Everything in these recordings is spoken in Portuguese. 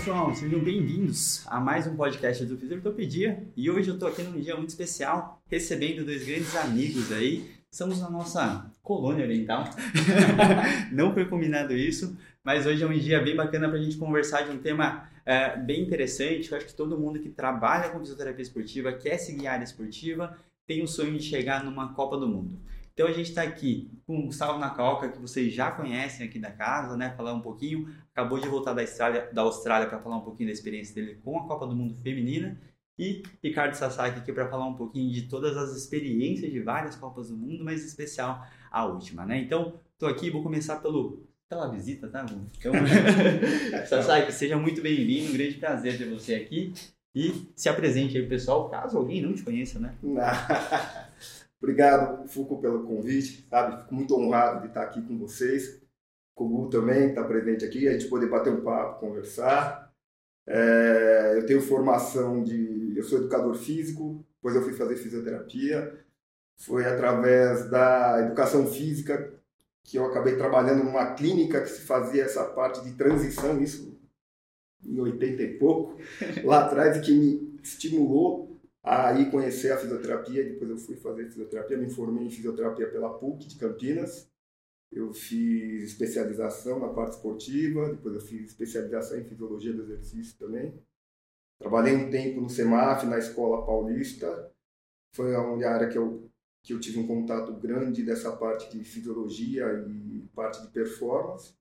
Pessoal, sejam bem-vindos a mais um podcast do Fisioterapia e hoje eu estou aqui num dia muito especial recebendo dois grandes amigos aí Estamos na nossa colônia oriental. Não foi combinado isso, mas hoje é um dia bem bacana para a gente conversar de um tema é, bem interessante. Eu acho que todo mundo que trabalha com fisioterapia esportiva, quer seguir a área esportiva, tem o sonho de chegar numa Copa do Mundo. Então a gente está aqui com o Gustavo Nakaoka, que vocês já conhecem aqui da casa, né? Falar um pouquinho. Acabou de voltar da Austrália, da Austrália para falar um pouquinho da experiência dele com a Copa do Mundo Feminina e Ricardo Sasaki aqui para falar um pouquinho de todas as experiências de várias Copas do Mundo, mas em especial a última, né? Então, estou aqui, vou começar pelo pela visita, tá? Então, Sasaki, seja muito bem-vindo, um grande prazer ter você aqui e se apresente aí, pessoal, caso alguém não te conheça, né? Obrigado, Fuco, pelo convite, sabe? Fico muito honrado de estar aqui com vocês. Com o Gu também, que está presente aqui, a gente poder bater um papo, conversar. É, eu tenho formação de. Eu sou educador físico, depois eu fui fazer fisioterapia. Foi através da educação física que eu acabei trabalhando numa clínica que se fazia essa parte de transição, isso em 80 e pouco, lá atrás, e que me estimulou a ir conhecer a fisioterapia. Depois eu fui fazer fisioterapia, me formei em fisioterapia pela PUC de Campinas. Eu fiz especialização na parte esportiva, depois eu fiz especialização em fisiologia do exercício também. Trabalhei um tempo no SEMAF, na Escola Paulista. Foi a área que eu, que eu tive um contato grande dessa parte de fisiologia e parte de performance.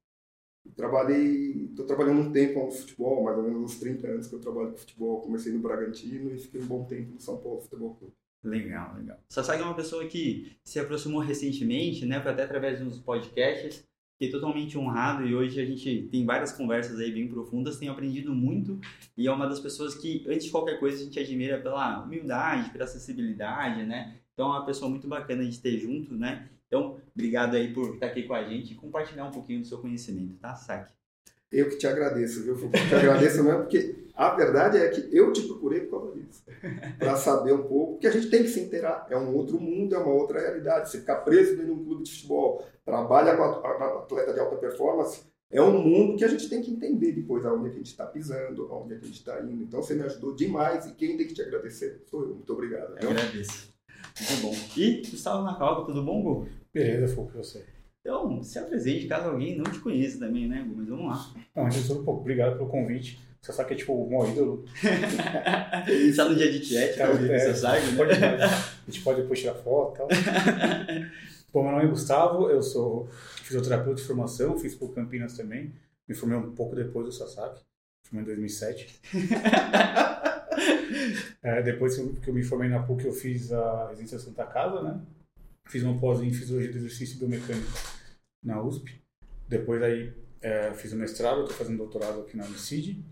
Trabalhei, estou trabalhando um tempo no futebol, mais ou menos uns 30 anos que eu trabalho com futebol. Comecei no Bragantino e fiquei um bom tempo no São Paulo Futebol Clube. Legal, legal. Sasaki é uma pessoa que se aproximou recentemente, né, até através de uns podcasts. Fiquei totalmente honrado e hoje a gente tem várias conversas aí bem profundas, tenho aprendido muito e é uma das pessoas que, antes de qualquer coisa, a gente admira pela humildade, pela acessibilidade, né? Então é uma pessoa muito bacana de ter junto, né? Então, obrigado aí por estar aqui com a gente e compartilhar um pouquinho do seu conhecimento, tá, Saki? Eu que te agradeço, viu? Eu te agradeço mesmo, porque a verdade é que eu te procurei por causa disso. Para saber um pouco, porque a gente tem que se inteirar. É um outro mundo, é uma outra realidade. Você ficar preso dentro de um clube de futebol, trabalha com atleta de alta performance, é um mundo que a gente tem que entender depois aonde é a gente está pisando, aonde é a gente está indo. Então você me ajudou demais e quem tem que te agradecer sou eu. Muito obrigado. Eu agradeço. Muito bom. E Gustavo Nacal, tudo bom, Gu? Beleza, eu sei. Então, se apresente caso alguém não te conheça também, né, Gu? Mas vamos lá. Não, antes um pouco, obrigado pelo convite. Você sabe que é tipo o maior ídolo. Está no dia de chat, né? é, você sabe, né? pode, a gente pode depois tirar foto e tal. Bom, meu nome é Gustavo, eu sou fisioterapeuta de formação, fiz por Campinas também. Me formei um pouco depois do Sasaki, formei em 2007. é, depois que eu me formei na PUC, eu fiz a residência Santa Casa, né? Fiz uma pós em fisiologia do exercício e biomecânica na USP. Depois aí é, fiz o mestrado, estou fazendo doutorado aqui na Unicid.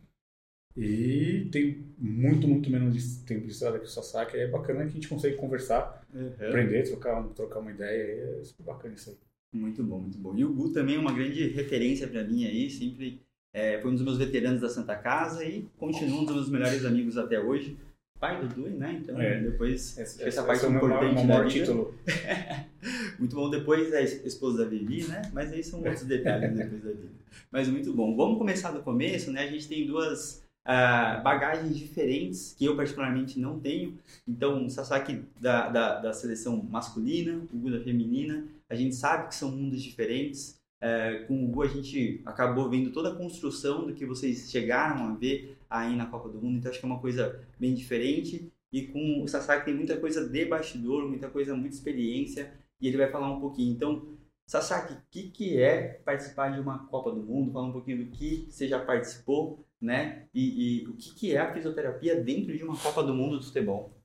E tem muito, muito menos de tempo de estrada que o Sasaki. É bacana que a gente consegue conversar, uhum. aprender, trocar, trocar uma ideia. É super bacana isso aí. Muito bom, muito bom. E o Gu também é uma grande referência para mim aí, sempre é, foi um dos meus veteranos da Santa Casa e continua um dos meus melhores amigos até hoje. Pai do Dui, né? Então, é. depois, essa, essa parte é importante da vida. título. muito bom. Depois é a esposa da Vivi, né? Mas aí são outros detalhes depois da vida. Mas muito bom. Vamos começar do começo, né? A gente tem duas uh, bagagens diferentes que eu particularmente não tenho. Então, o Sasaki da, da, da seleção masculina, o Gu da feminina, a gente sabe que são mundos diferentes. Uh, com o Gu a gente acabou vendo toda a construção do que vocês chegaram a ver aí na Copa do Mundo, então acho que é uma coisa bem diferente. E com o Sasaki tem muita coisa de bastidor, muita coisa, muita experiência, e ele vai falar um pouquinho. Então, Sasaki, o que, que é participar de uma Copa do Mundo? Fala um pouquinho do que você já participou né? E, e o que, que é a fisioterapia dentro de uma Copa do Mundo do futebol?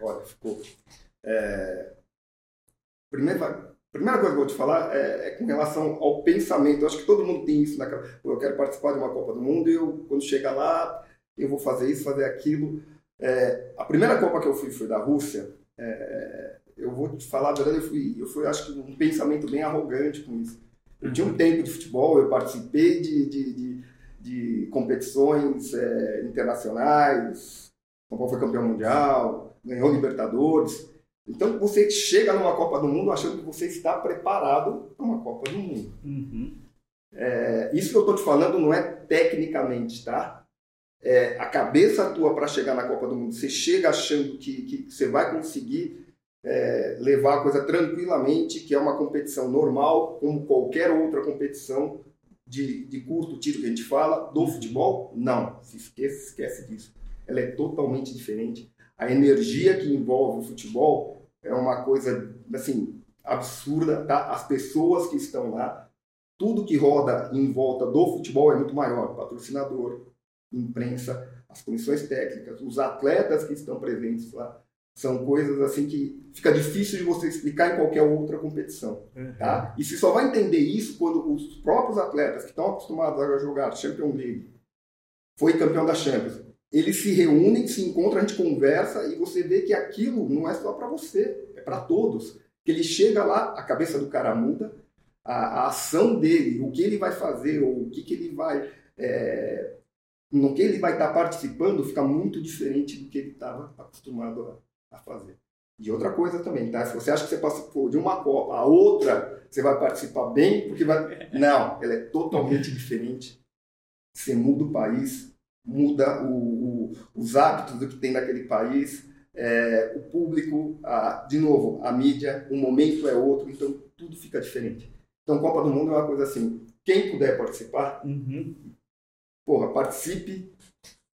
Olha, ficou. É... Primeiro, primeira coisa que eu vou te falar é, é, com relação ao pensamento. Eu acho que todo mundo tem isso naquela. Eu quero participar de uma Copa do Mundo e eu, quando chegar lá, eu vou fazer isso, fazer aquilo. É, a primeira Copa que eu fui foi da Rússia. É, eu vou te falar a verdade, eu fui, eu fui, acho que, um pensamento bem arrogante com isso. Eu tinha um tempo de futebol, eu participei de, de, de, de competições é, internacionais, São Paulo foi campeão mundial, ganhou Libertadores. Então você chega numa Copa do Mundo achando que você está preparado para uma Copa do Mundo. Uhum. É, isso que eu estou te falando não é tecnicamente, tá? É, a cabeça tua para chegar na Copa do Mundo, você chega achando que, que você vai conseguir é, levar a coisa tranquilamente, que é uma competição normal, como qualquer outra competição de, de curto tiro que a gente fala, do futebol? Não, se esquece, esquece disso. Ela é totalmente diferente a energia que envolve o futebol é uma coisa assim absurda, tá? As pessoas que estão lá, tudo que roda em volta do futebol é muito maior, patrocinador, imprensa, as comissões técnicas, os atletas que estão presentes lá, são coisas assim que fica difícil de você explicar em qualquer outra competição, uhum. tá? E se só vai entender isso quando os próprios atletas que estão acostumados a jogar Champions League, foi campeão da Champions, eles se reúnem, se encontram, a gente conversa e você vê que aquilo não é só para você, é para todos. Que ele chega lá, a cabeça do cara muda, a, a, ação dele, o que ele vai fazer, ou o que, que ele vai. É, no que ele vai estar tá participando fica muito diferente do que ele estava acostumado a, a, fazer. E outra coisa também, tá? Se você acha que você participou de uma Copa, a outra você vai participar bem, porque vai. Não, ela é totalmente diferente. Você muda o país, muda o, o, os hábitos do que tem naquele país, é, o público, a, de novo, a mídia, o momento é outro, então tudo fica diferente. Então, Copa do Mundo é uma coisa assim, quem puder participar, uhum. porra, participe,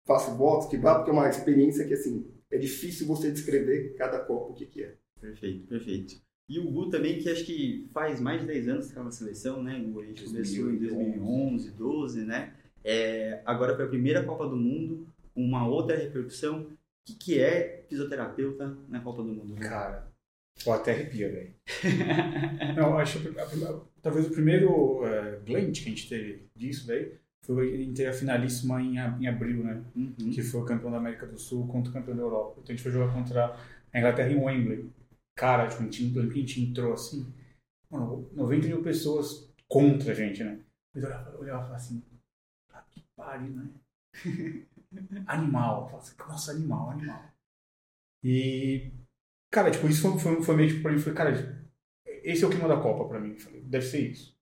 faça votos, que vá, porque é uma experiência que, assim, é difícil você descrever cada Copa o que, que é. Perfeito, perfeito. E o Gu também, que acho que faz mais de 10 anos que estava na seleção, né? Gu começou em 2011, 12, né? É, agora para a primeira Copa do Mundo, uma outra repercussão. O que, que é fisioterapeuta na Copa do Mundo? Né? Cara, eu até arrepia, velho. Não, acho que talvez o primeiro é, glint que a gente teve disso, velho, foi a gente ter a finalíssima em, em abril, né? Uhum. Que foi o campeão da América do Sul contra o campeão da Europa. Então a gente foi jogar contra a Inglaterra em Wembley. Cara, tipo, a gente, a gente entrou assim, mano, 90 mil pessoas contra a gente, né? Eu olhava, e falava assim, pariu, né? animal. Assim, Nossa, animal, animal. E, cara, tipo, isso foi, foi, foi meio tipo pra mim, falei, cara, esse é o clima da Copa pra mim. Falei, deve ser isso.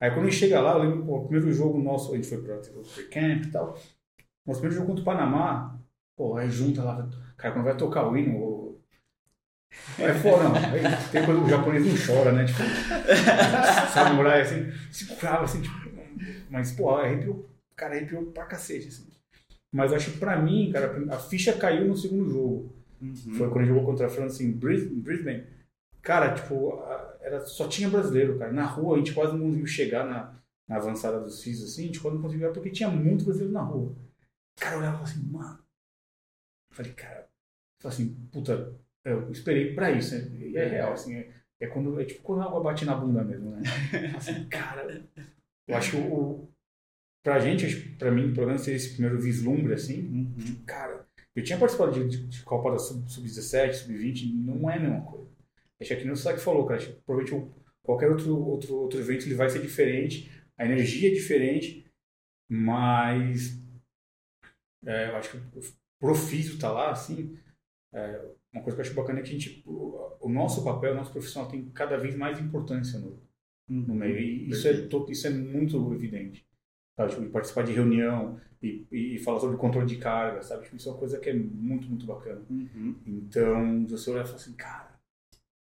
Aí quando a gente chega lá, eu lembro, pô, o primeiro jogo nosso, a gente foi pra o camp e tal. Nosso primeiro jogo contra o Panamá, pô, aí junta lá, cara, quando vai tocar o hino, é foda, não. Aí, tem coisa, o japonês não chora, né? Tipo, samurai assim, se curava assim, tipo, mas, pô, arrepiou cara, arrepiou pra cacete, assim. Mas acho que pra mim, cara, a ficha caiu no segundo jogo. Uhum. Foi quando jogou contra a França em Brisbane. Cara, tipo, era, só tinha brasileiro, cara. Na rua a gente quase não conseguiu chegar na, na avançada dos FIS, assim, a gente quase não conseguiu porque tinha muito brasileiro na rua. Cara, eu olhava assim, mano. falei, cara, falei assim, puta, eu esperei pra isso, né? E é real, assim, é, é, quando, é tipo quando a água bate na bunda mesmo, né? Assim, cara, eu acho que o, pra gente, pra mim, pelo menos esse primeiro vislumbre, assim, uhum. cara, eu tinha participado de, de, de Copa da Sub-17, Sub-20, não é a mesma coisa. Acho que nem o Slack falou, cara, que provavelmente qualquer outro, outro, outro evento ele vai ser diferente, a energia é diferente, mas é, eu acho que o Profísio tá lá, assim, é, uma coisa que eu acho bacana é que a gente, o, o nosso papel, o nosso profissional tem cada vez mais importância no, no meio, e isso é, isso é muito evidente sabe? Tipo, participar de reunião e, e falar sobre controle de carga, sabe? Tipo, isso é uma coisa que é muito, muito bacana. Uhum. Então, você olha e fala assim, cara,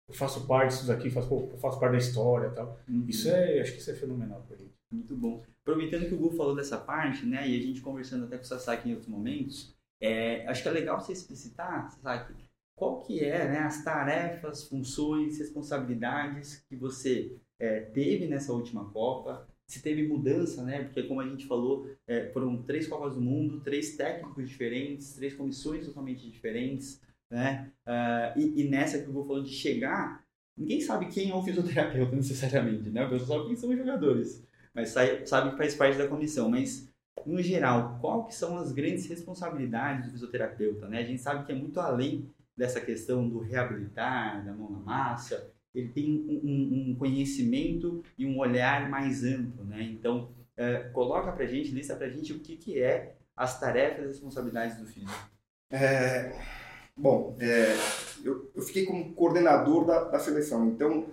eu faço parte disso daqui, faço, faço parte da história e tal. Uhum. Isso é, acho que isso é fenomenal pra gente. Muito bom. Aproveitando que o Gu falou dessa parte, né, e a gente conversando até com o Sasaki em outros momentos, é, acho que é legal você explicitar, Sasaki, qual que é né, as tarefas, funções, responsabilidades que você é, teve nessa última Copa, se teve mudança, né? Porque como a gente falou, é, foram três Copas do Mundo, três técnicos diferentes, três comissões totalmente diferentes, né? Uh, e, e, nessa que eu vou falando de chegar ninguém sabe quem é o fisioterapeuta necessariamente, né? O pessoal sabe quem são os jogadores, mas sabe que faz parte da comissão. Mas, no geral, qual que são as grandes responsabilidades do fisioterapeuta, né? A gente sabe que é muito além dessa questão do reabilitar, da mão na massa, ele tem um, um conhecimento e um olhar mais amplo, né? Então, é, coloca pra gente, lista pra gente o que, que é as tarefas e responsabilidades do filho. É, bom, é, eu, eu, fiquei como coordenador da, da, seleção, então,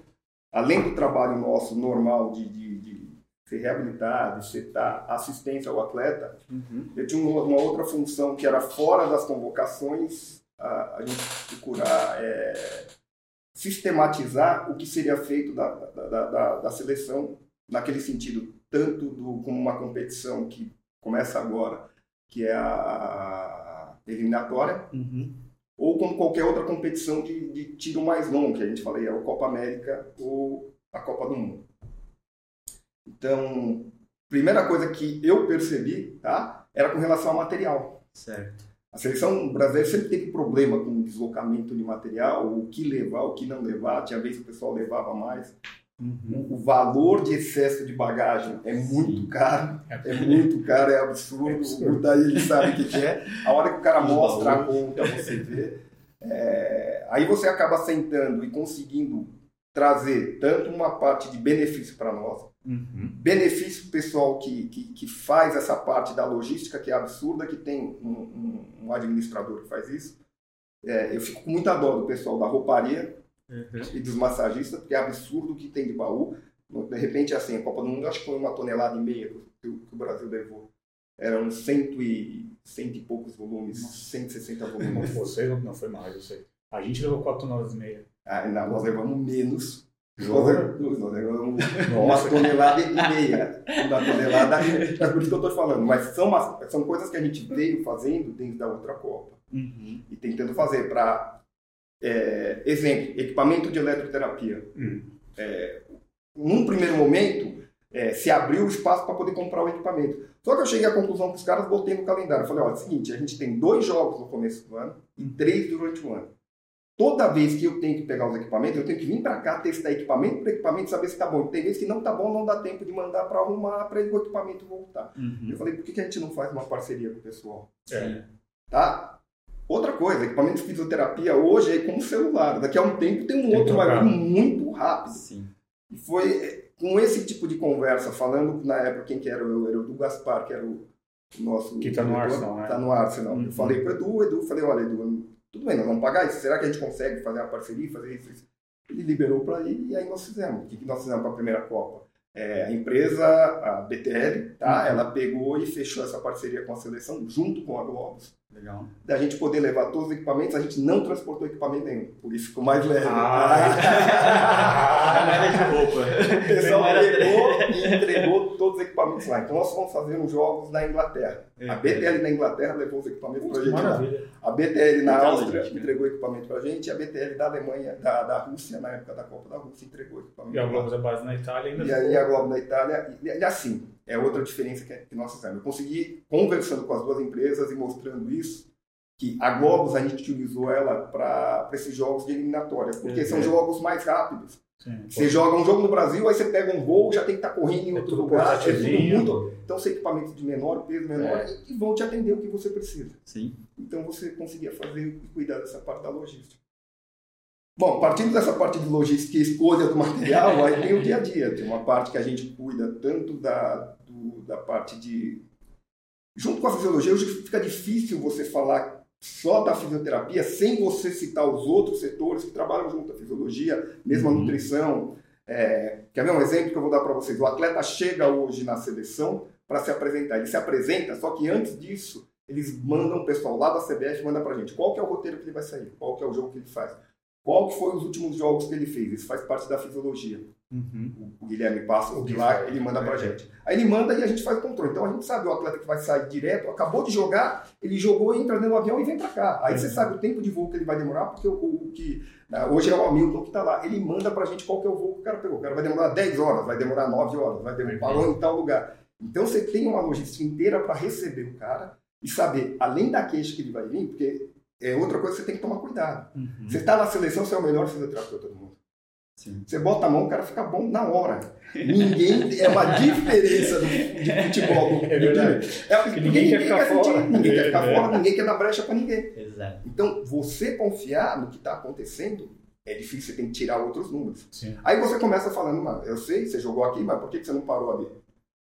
além do trabalho nosso normal de, de, de ser reabilitado, de ser dar assistência ao atleta, uhum. eu tinha uma, uma, outra função que era fora das convocações, a, a gente procurar é, sistematizar o que seria feito da, da, da, da, seleção naquele sentido, tanto do, como uma competição que começa agora, que é a eliminatória, uhum. ou como qualquer outra competição de, de tiro mais longo, que a gente fala aí, é a Copa América ou a Copa do Mundo. Então, primeira coisa que eu percebi, tá, era com relação ao material. Certo. A seleção brasileira sempre teve problema com deslocamento de material, o que levar, o que não levar. Tinha vezes que o pessoal levava mais. Uhum. O valor de excesso de bagagem é muito Sim. caro, é muito caro, é absurdo. É absurdo. O daí ele sabe o que, que é. A hora que o cara mostra a conta, você vê. É... Aí você acaba sentando e conseguindo trazer tanto uma parte de benefício para nós, uhum. benefício pessoal que, que, que, faz essa parte da logística, que é absurda, que tem um, um, um administrador que faz isso. É, eu fico com muita dó do pessoal da rouparia uhum. e dos massagistas, porque é absurdo o que tem de baú. De repente, assim, a Copa do Mundo acho que foi uma tonelada e meia que, o, que o Brasil levou. Eram cento e, cento e poucos volumes, Nossa. 160 volumes. Você não foi mais, eu sei. A gente levou quatro toneladas e meia. Ah, não, nós levamos menos. Nós, nós levamos uma tonelada e meia. Uma tonelada. É por isso que eu estou falando. Mas são, umas, são coisas que a gente veio fazendo dentro da outra Copa. Uhum. E tentando fazer para. É, exemplo, equipamento de eletroterapia. Uhum. É, num primeiro momento, é, se abriu o espaço para poder comprar o equipamento. Só que eu cheguei à conclusão que os caras botei no calendário. Falei: olha, é o seguinte, a gente tem dois jogos no começo do ano e três durante o ano. Toda vez que eu tenho que pegar os equipamentos, eu tenho que vir para cá, testar equipamento por equipamento, saber se está bom. Tem vezes que não está bom, não dá tempo de mandar para arrumar para o equipamento voltar. Uhum. Eu falei, por que, que a gente não faz uma parceria com o pessoal? É. Tá? Outra coisa, equipamento de fisioterapia hoje é como celular. Daqui a um tempo tem um tem outro, mas muito rápido. Sim. E foi com esse tipo de conversa, falando na época quem que era eu, era o do Gaspar, que era o nosso. Que está no Arsenal, né? Está no Arsenal. Uhum. Eu falei para o Edu, Edu, falei, olha, Edu, tudo bem, nós vamos pagar isso. Será que a gente consegue fazer uma parceria, fazer isso? isso? Ele liberou para ir e aí nós fizemos. O que, nós fizemos para a primeira Copa? É, a empresa, a BTL, tá? Uhum. ela pegou e fechou essa parceria com a seleção junto com a Globos. Legal. Da gente poder levar todos os equipamentos, a gente não transportou equipamento nenhum, por isso ficou mais leve. Ah, ah. de roupa. O pessoal pegou e entregou todos os equipamentos lá. Então nós fomos fazer uns jogos na Inglaterra. É, a BTL na Inglaterra levou os equipamentos para a gente maravilha. lá. A BTL na Áustria né? entregou equipamento para a gente e a BTL da Alemanha, da, da Rússia, na época da Copa da Rússia, entregou equipamento. E a Globo é base na Itália ainda. E aí a Globo na Itália, e, e assim, é outra diferença que, que nós fizemos. Eu consegui, conversando com as duas empresas e mostrando isso, que a Globos a gente utilizou ela para esses jogos de eliminatória, porque são jogos mais rápidos. Sim, você pode. joga um jogo no Brasil, aí você pega um voo, já tem que estar tá correndo em é outro é lugar. É muito... Então, são equipamentos de menor peso, menor, é. e vão te atender o que você precisa. Sim. Então, você conseguia fazer e cuidar dessa parte da logística. Bom, partindo dessa parte de logística e escolha do material, aí tem o dia a dia. Tem uma parte que a gente cuida tanto da, do, da parte de. Junto com a fisiologia, hoje fica difícil você falar só da fisioterapia sem você citar os outros setores que trabalham junto à fisiologia, mesmo a uhum. nutrição. É, quer ver um exemplo que eu vou dar para vocês? O atleta chega hoje na seleção para se apresentar. Ele se apresenta, só que antes disso, eles mandam o pessoal lá da CBF manda para gente qual que é o roteiro que ele vai sair, qual que é o jogo que ele faz. Qual que foi os últimos jogos que ele fez? Isso faz parte da fisiologia. Uhum. O Guilherme passa o lá, ele manda pra é. gente. Aí ele manda e a gente faz o controle. Então a gente sabe o atleta que vai sair direto, acabou de jogar, ele jogou, entra dentro do avião e vem para cá. Aí uhum. você sabe o tempo de voo que ele vai demorar, porque o, o que né, hoje é o Hamilton que está lá. Ele manda pra gente qual que é o voo que o cara pegou. O cara vai demorar 10 horas, vai demorar 9 horas, vai demorar, parou em tal lugar. Então você tem uma logística inteira para receber o cara e saber, além da queixa que ele vai vir, porque é outra coisa que você tem que tomar cuidado. Uhum. Você está na seleção, você é o melhor fisioterapeuta do mundo. Sim. Você bota a mão, o cara fica bom na hora. Ninguém. É uma diferença do, de futebol. Do, é verdade. É, porque ninguém, ninguém quer ficar quer fora. Sentir, ninguém é, quer ficar é. fora, ninguém quer dar brecha para ninguém. Exato. Então, você confiar no que está acontecendo é difícil, você tem que tirar outros números. Sim. Aí você começa falando, mas eu sei, você jogou aqui, mas por que você não parou ali?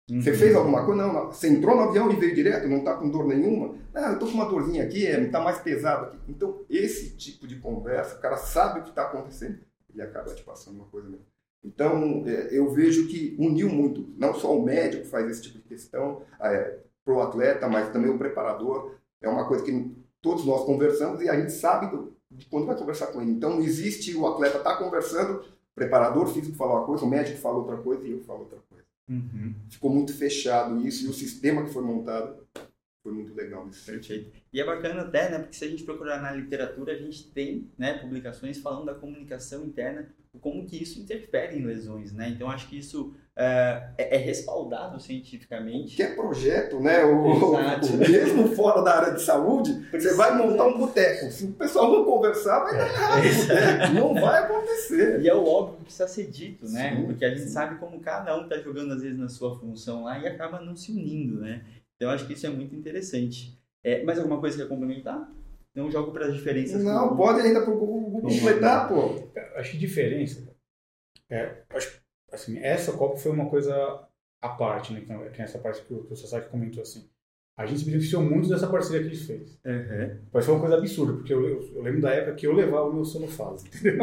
Uhum. Você fez alguma coisa? Não, não, Você entrou no avião e veio direto, não está com dor nenhuma? Não, eu estou com uma dorzinha aqui, é, está mais pesado aqui. Então, esse tipo de conversa, o cara sabe o que está acontecendo e acaba te passando uma coisa mesmo. Então, é, eu vejo que uniu muito, não só o médico faz esse tipo de questão é, para o atleta, mas também o preparador. É uma coisa que todos nós conversamos e a gente sabe do, de quando vai conversar com ele. Então, existe o atleta está conversando, o preparador físico fala uma coisa, o médico fala outra coisa e eu falo outra coisa. Uhum. Ficou muito fechado isso e o sistema que foi montado foi muito legal. Nesse Perfeito. E é bacana até, né? Porque se a gente procurar na literatura, a gente tem né, publicações falando da comunicação interna, como que isso interfere em lesões, né? Então, acho que isso é, é, é respaldado cientificamente. Que é projeto, né? O, o, mesmo fora da área de saúde, Precisa, você vai montar um boteco. Se o pessoal não conversar, vai dar errado. É, não vai acontecer. E é o óbvio que precisa ser dito, né? Sim, Porque a gente sim. sabe como cada um está jogando, às vezes, na sua função lá e acaba não se unindo, né? Então, acho que isso é muito interessante. É, mais alguma coisa que quer complementar? Não jogo para as diferenças. Não, pode ainda para o completar, pô. Acho que diferença. É, acho, assim, essa Copa foi uma coisa à parte, né? Que é essa parte que o, que o Sasaki comentou assim. A gente se beneficiou muito dessa parceria que eles fez. Uhum. Mas foi uma coisa absurda, porque eu, eu, eu, lembro da época que eu levava o meu sonofase, entendeu?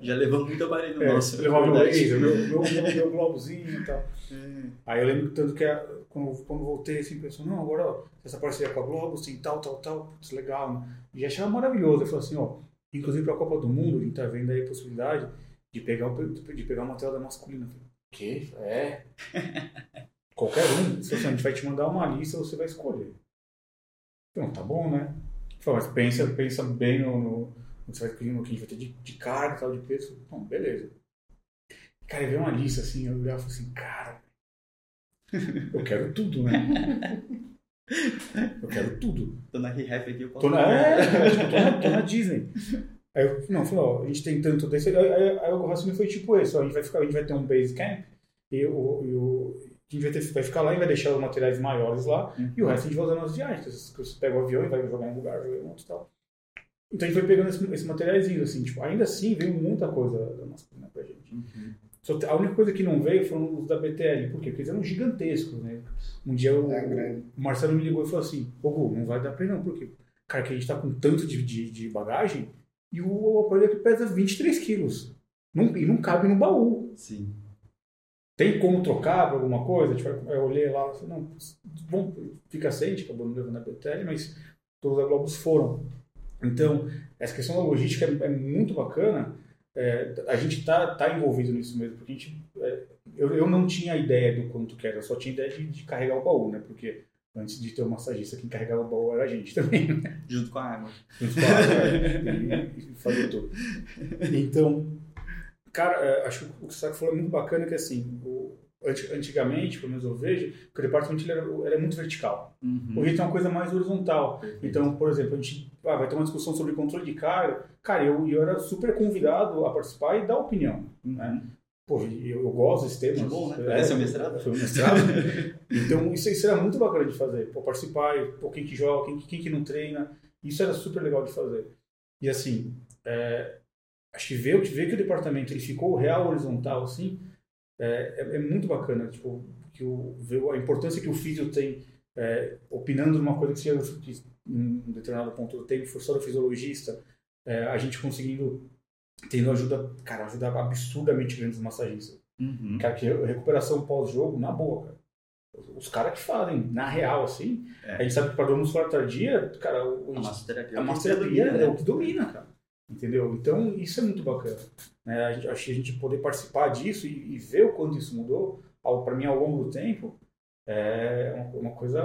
Já levamos muito aparelho é, nosso. Levava meu, meu, meu, meu, meu globozinho e tal. Uhum. Aí eu lembro tanto que a, quando, quando voltei, assim, pensou, não, agora ó, essa parceria com a Globo, assim, tal, tal, tal, putz, legal, né? E achava maravilhoso. Eu falei assim, ó, inclusive para a Copa do Mundo, a gente tá vendo aí a possibilidade de pegar, de pegar uma tela masculina. Que? É. Qualquer um. Se assim, a gente vai te mandar uma lista, você vai escolher. Então, tá bom, né? Falei, mas pensa, pensa bem no, no, no, que, vai, no que a gente vai ter de, de carga, tal, de peso. Bom, beleza. Cara, eu vi uma lista assim, eu olhava e falei assim, cara, eu quero tudo, né? Eu quero tudo. Tô na ReHap aqui, eu posso... Tô na, é, tipo, tô, na, tô na Disney. Aí eu, não, falou, ó, a gente tem tanto desse. Aí, aí, aí o raciocínio foi tipo esse, ó, a gente vai ficar, a gente vai ter um base camp e o, a gente vai, ter, vai ficar lá e vai deixar os materiais maiores lá uhum. e o resto a gente vai usar nas viagens. Você pega o avião e vai jogar em um lugar, jogar em outro e tal. Então a gente foi pegando esses esse materiais assim, tipo, ainda assim veio muita coisa da nossa né, pra gente. Uhum. Só a única coisa que não veio foram os da BTL. Por quê? Porque eles eram gigantescos, né? Um dia o, é o Marcelo me ligou e falou assim, ô Gu, não vai dar pra ir não, porque, cara, que a gente tá com tanto de, de, de bagagem e o aparelho aqui pesa 23 quilos. Não, e não cabe no baú. Sim. Tem como trocar por alguma coisa? Tipo, eu olhei lá, falei, não, bom, fica sem, acabou não levando a BTL, mas todos os Globos foram. Então, essa questão da logística é, é muito bacana, é, a gente está tá envolvido nisso mesmo, porque a gente, é, eu, eu não tinha ideia do quanto que era, eu só tinha ideia de, de, carregar o baú, né? Porque antes de ter o massagista, quem carregava o baú era a gente também. Né? Junto com a água. Junto com a água, é, e, e fazer tudo. Então, cara, é, acho que o que o Saco falou é muito bacana, que assim, o, antigamente, pelo menos eu vejo, que o departamento ele era, ele é muito vertical. Uhum. Hoje tem uma coisa mais horizontal. Então, por exemplo, a gente ah, vai ter uma discussão sobre controle de carga. Cara, eu, eu era super convidado a participar e dar opinião. Uhum. Né? Pô, eu, eu gosto desse tema. Que bom, né? É, seu mestrado? Foi o mestrado. então, isso, isso era muito bacana de fazer. Pô, participar, pô, quem que joga, quem, quem que não treina. Isso era super legal de fazer. E assim, é, acho que ver, ver que o departamento ele ficou real horizontal, assim, é, é, é, muito bacana, tipo, que o, ver a importância que o físico tem é, opinando numa coisa que, seja, que em um determinado ponto do tempo for só o fisiologista, é, a gente conseguindo, tendo ajuda, cara, ajuda absurdamente grande massagistas. Uhum. Cara, que recuperação pós-jogo, na boa, cara. Os caras que fazem, na real, assim, é. a gente sabe que para dor muscular tardia, cara, o, a massoterapia, a massoterapia é, é o que domina, cara. Entendeu? Então, isso é muito bacana. Né? A gente, acho que a gente poder participar disso e, e ver o quanto isso mudou, para mim, ao longo do tempo, é uma, coisa,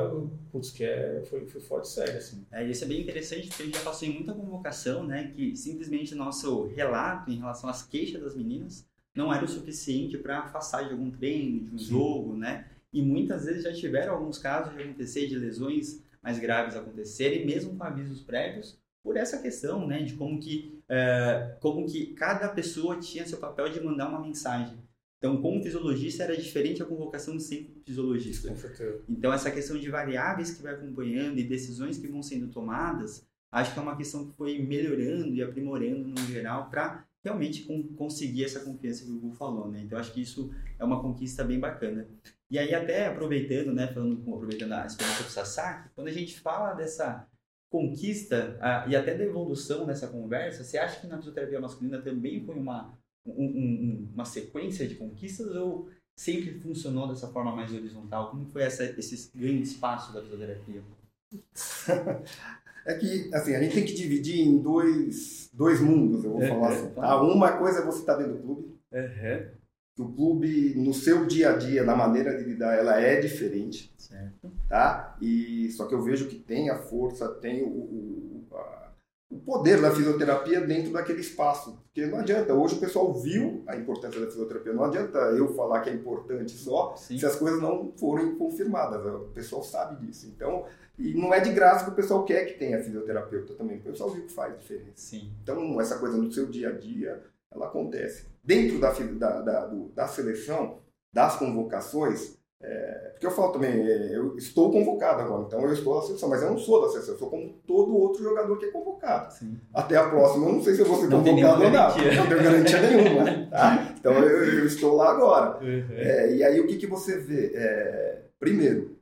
putz, que é, foi, foi forte sério, assim. É, isso é bem interessante, porque a gente já passou em muita convocação, né, que simplesmente nosso relato em relação às queixas das meninas não era o suficiente para afastar de algum treino, de um Sim. jogo, né, e muitas vezes já tiveram alguns casos de acontecer, de lesões mais graves acontecerem, mesmo com avisos prévios, por essa questão, né, de como que é, como que cada pessoa tinha seu papel de mandar uma mensagem. Então, como fisiologista, era diferente a convocação de sempre fisiologista. Com certeza. Então, essa questão de variáveis que vai acompanhando e decisões que vão sendo tomadas, acho que é uma questão que foi melhorando e aprimorando no geral para realmente conseguir essa confiança que o Google falou, né? Então, acho que isso é uma conquista bem bacana. E aí, até aproveitando, né, falando, aproveitando a experiência do Sasaki, quando a gente fala dessa conquista a, e até da evolução nessa conversa, você acha que na fisioterapia masculina também foi uma, um, um, uma sequência de conquistas ou sempre funcionou dessa forma mais horizontal? Como foi essa, esse grande espaço da fisioterapia? É que, assim, a gente tem que dividir em dois, dois mundos, eu vou falar assim. Tá? Uma coisa é você estar tá dentro do clube. Uhum. O clube, no seu dia a dia, na maneira de lidar, ela é diferente. Certo. Tá? E, só que eu vejo que tem a força, tem o, o, a, o poder da fisioterapia dentro daquele espaço. Porque não adianta, hoje o pessoal viu a importância da fisioterapia, não adianta eu falar que é importante só Sim. se as coisas não forem confirmadas. O pessoal sabe disso. Então, e não é de graça que o pessoal quer que tenha fisioterapeuta também. O pessoal viu que faz diferença. Sim. Então, essa coisa no seu dia a dia, ela acontece. Dentro da, da, da, da seleção, das convocações, é, porque eu falo também, é, eu estou convocado agora, então eu estou na seleção, mas eu não sou da seleção, eu sou como todo outro jogador que é convocado. Sim. Até a próxima, eu não sei se eu vou ser convocado ou não. Não tenho garantia nenhuma. Tá? Então eu, eu, estou lá agora. Uhum. É, e aí o que, que você vê? É, primeiro,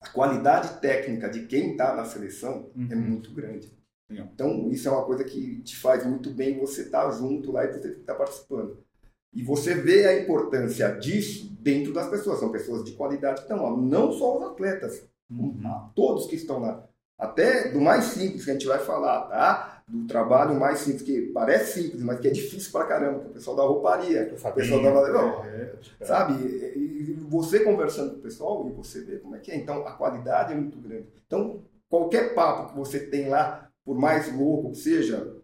a qualidade técnica de quem está na seleção é uhum. é muito grande. Então, isso é uma coisa que te faz muito bem você estar tá junto lá e você estar tá participando. E você vê a importância disso dentro das pessoas. São pessoas de qualidade que estão lá. Não só os atletas, uhum. todos que estão lá. Até do mais simples que a gente vai falar, tá? Do trabalho mais simples, que parece simples, mas que é difícil pra caramba, é o pessoal da rouparia, o pessoal da... Não, é, é, sabe? E você conversando com o pessoal e você vê como é que é. Então, a qualidade é muito grande. Então, qualquer papo que você tem lá, por mais louco que seja,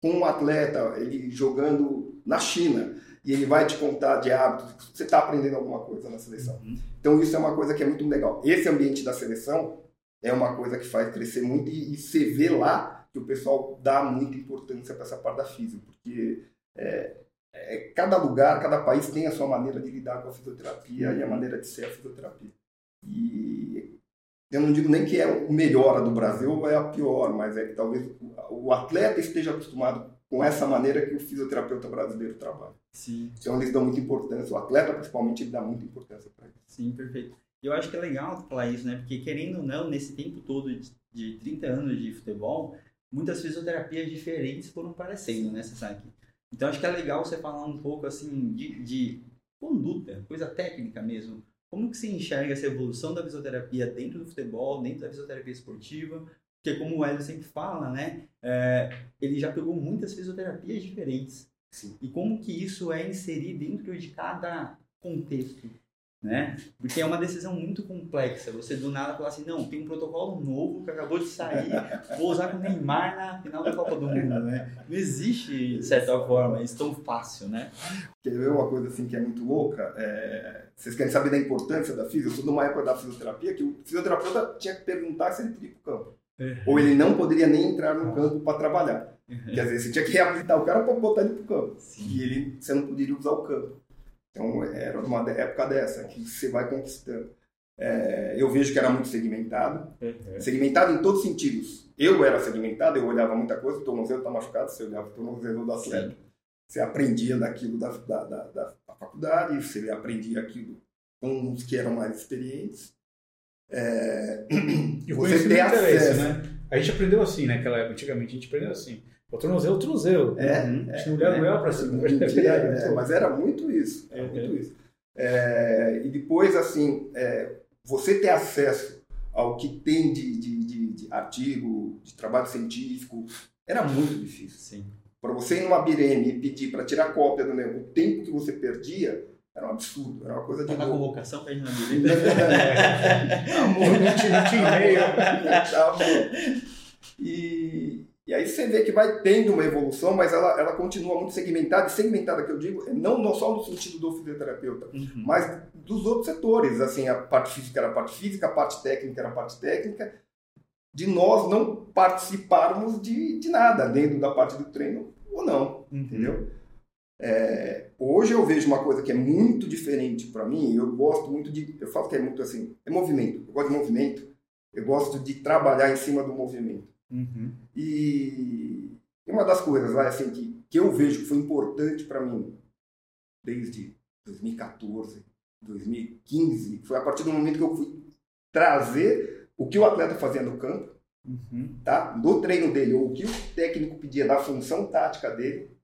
com um atleta, ele jogando na China, e ele vai te contar de hábitos, você está aprendendo alguma coisa na seleção. Uhum. Então, isso é uma coisa que é muito legal. Esse ambiente da seleção é uma coisa que faz crescer muito e, e você vê lá que o pessoal dá muita importância para essa parte da física, porque é, é, cada lugar, cada país tem a sua maneira de lidar com a fisioterapia e a maneira de ser a fisioterapia. E eu não digo nem que é o melhor do Brasil ou é a pior, mas é que talvez o atleta esteja acostumado com essa maneira que o fisioterapeuta brasileiro trabalha. Sim. Então eles dão muita importância, o atleta principalmente ele dá muita importância para isso. Sim, perfeito. Eu acho que é legal falar isso, né? Porque querendo ou não, nesse tempo todo de, de 30 anos de futebol, muitas fisioterapias diferentes foram aparecendo, né, Sasaki? Então acho que é legal você falar um pouco assim de, de conduta, coisa técnica mesmo. Como que você enxerga essa evolução da fisioterapia dentro do futebol, dentro da fisioterapia esportiva? Porque como o Hélio sempre fala, né, é, ele já pegou muitas fisioterapias diferentes. Sim. E como que isso é inserido dentro de cada contexto? Né? Porque é uma decisão muito complexa. Você do nada falar assim, não, tem um protocolo novo que acabou de sair, vou usar com o Neymar na final da Copa do Mundo, né? Não existe, de certa forma, isso tão fácil, né? Quer ver uma coisa assim que é muito louca? É... Vocês querem saber da importância da física? Eu sou numa época da fisioterapia que o fisioterapeuta tinha que perguntar se ele podia ir para o campo. Uhum. Ou ele não poderia nem entrar no campo para trabalhar. Uhum. Quer dizer, você tinha que reabilitar o cara para botar ele para o campo. Sim. E ele, você não poderia usar o campo. Então, era uma época dessa, que você vai conquistando. É, eu vejo que era muito segmentado, uhum. segmentado em todos os sentidos. Eu era segmentado, eu olhava muita coisa, o tornozelo está machucado, você olhava o tornozelo do atleta. Sim. Você aprendia daquilo da, da, da, da, faculdade, você aprendia aquilo com os que eram mais experientes. É, e você ter acesso. Né? A gente aprendeu assim, né? Aquela, antigamente a gente aprendeu assim. O tornozelo, o tornozelo. É, a gente não olhava é, o para cima. É, é, é, mas era muito isso. Era muito isso. É, e depois, assim, é, você ter acesso ao que tem de, de, de, de, artigo, de trabalho científico, era muito difícil. Sim. Para você ir numa Bireme e pedir para tirar cópia do o tempo que você perdia, era um absurdo, era uma coisa de. Tá na convocação para ir na Bireme? Amor, não tinha e-mail. E, e aí você vê que vai tendo uma evolução, mas ela, ela continua muito segmentada. E segmentada que eu digo, não, não só no sentido do fisioterapeuta, uhum. mas dos outros setores. Assim, a parte física era a parte física, a parte técnica era a parte técnica. de nós não participarmos de, de nada dentro da parte do treino ou não, Uhum. entendeu? É, hoje eu vejo uma coisa que é muito diferente para mim. Eu gosto muito de, eu falo que é muito assim, é movimento. Eu gosto de movimento. Eu gosto de trabalhar em cima do movimento. Uhum. E uma das coisas vai assim que, que eu vejo que foi importante para mim desde 2014, 2015, foi a partir do momento que eu fui trazer o que o atleta fazia no campo, Uhum. tá? Do treino dele, ou o que o técnico pedia da função tática dele,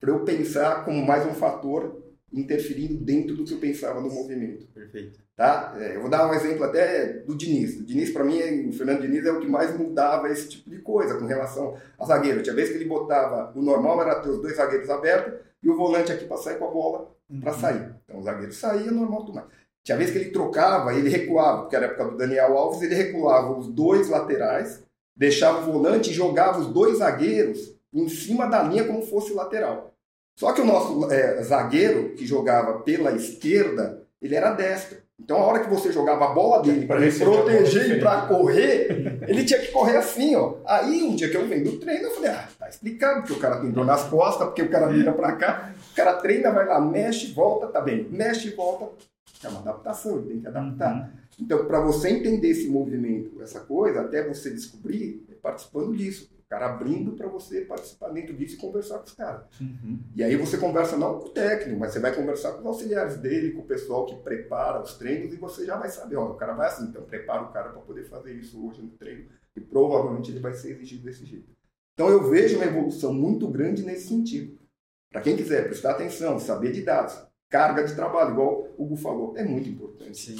para eu pensar como mais um fator interferindo dentro do que eu pensava no movimento. Perfeito. Tá? É, eu vou dar um exemplo até do Diniz. O Diniz, para mim, é- o Fernando Diniz é o que mais mudava esse tipo de coisa com relação a zagueiro. Tinha vez que ele botava, o normal era ter os dois zagueiros abertos e o volante aqui para sair com a bola para Uhum. sair. Então o zagueiro saía, normal tudo mais. Tinha vez que ele trocava, ele recuava, porque era a época do Daniel Alves, ele recuava os dois laterais, deixava o volante e jogava os dois zagueiros em cima da linha como fosse lateral. Só que o nosso é, zagueiro, que jogava pela esquerda, ele era destro. Então a hora que você jogava a bola dele para proteger e para correr, ele tinha que correr assim, ó. Aí um dia que eu venho do treino, eu falei, ah, tá explicado, porque o cara tem dor nas costas, porque o cara vira para cá, o cara treina, vai lá, mexe, volta, tá bem. Mexe e volta. É uma adaptação, ele tem que adaptar. Uhum. Então, para você entender esse movimento, essa coisa, até você descobrir, é participando disso. O cara abrindo para você participar dentro disso e conversar com os caras. Uhum. E aí você conversa não com o técnico, mas você vai conversar com os auxiliares dele, com o pessoal que prepara os treinos e você já vai saber, ó, o cara vai assim, então prepara o cara para poder fazer isso hoje no treino e provavelmente ele vai ser exigido desse jeito. Então eu vejo uma evolução muito grande nesse sentido. Para quem quiser prestar atenção, saber de dados, carga de trabalho, igual o Hugo falou, é muito importante. Sim.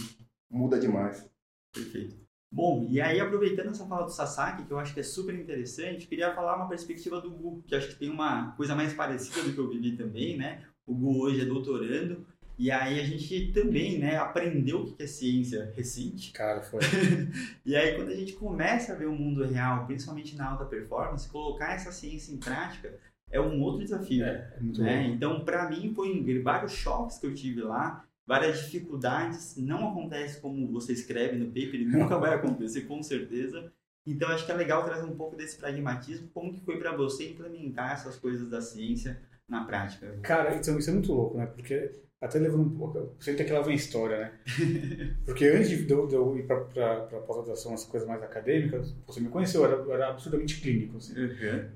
Muda demais. Perfeito. Bom, e aí aproveitando essa fala do Sasaki, que eu acho que é super interessante, queria falar uma perspectiva do Gu, que acho que tem uma coisa mais parecida do que eu vivi também, né? O Gu hoje é doutorando, e aí a gente também, né, aprendeu o que é ciência recente. Cara, foi. E aí quando a gente começa a ver o mundo real, principalmente na alta performance, colocar essa ciência em prática é um outro desafio. É, é muito né? bom. Então, para mim, foi vários choques que eu tive lá, várias dificuldades. Não acontece como você escreve no paper, e nunca vai acontecer, com certeza. Então, acho que é legal trazer um pouco desse pragmatismo. Como que foi para você implementar essas coisas da ciência na prática? Cara, então, isso é muito louco, né? Porque até levando um pouco. Sempre que lá vem história, né? Porque antes de eu, de eu ir pra, pra pós-graduação, essa coisa mais acadêmica, você me conheceu, eu era, eu era absurdamente clínico. Assim.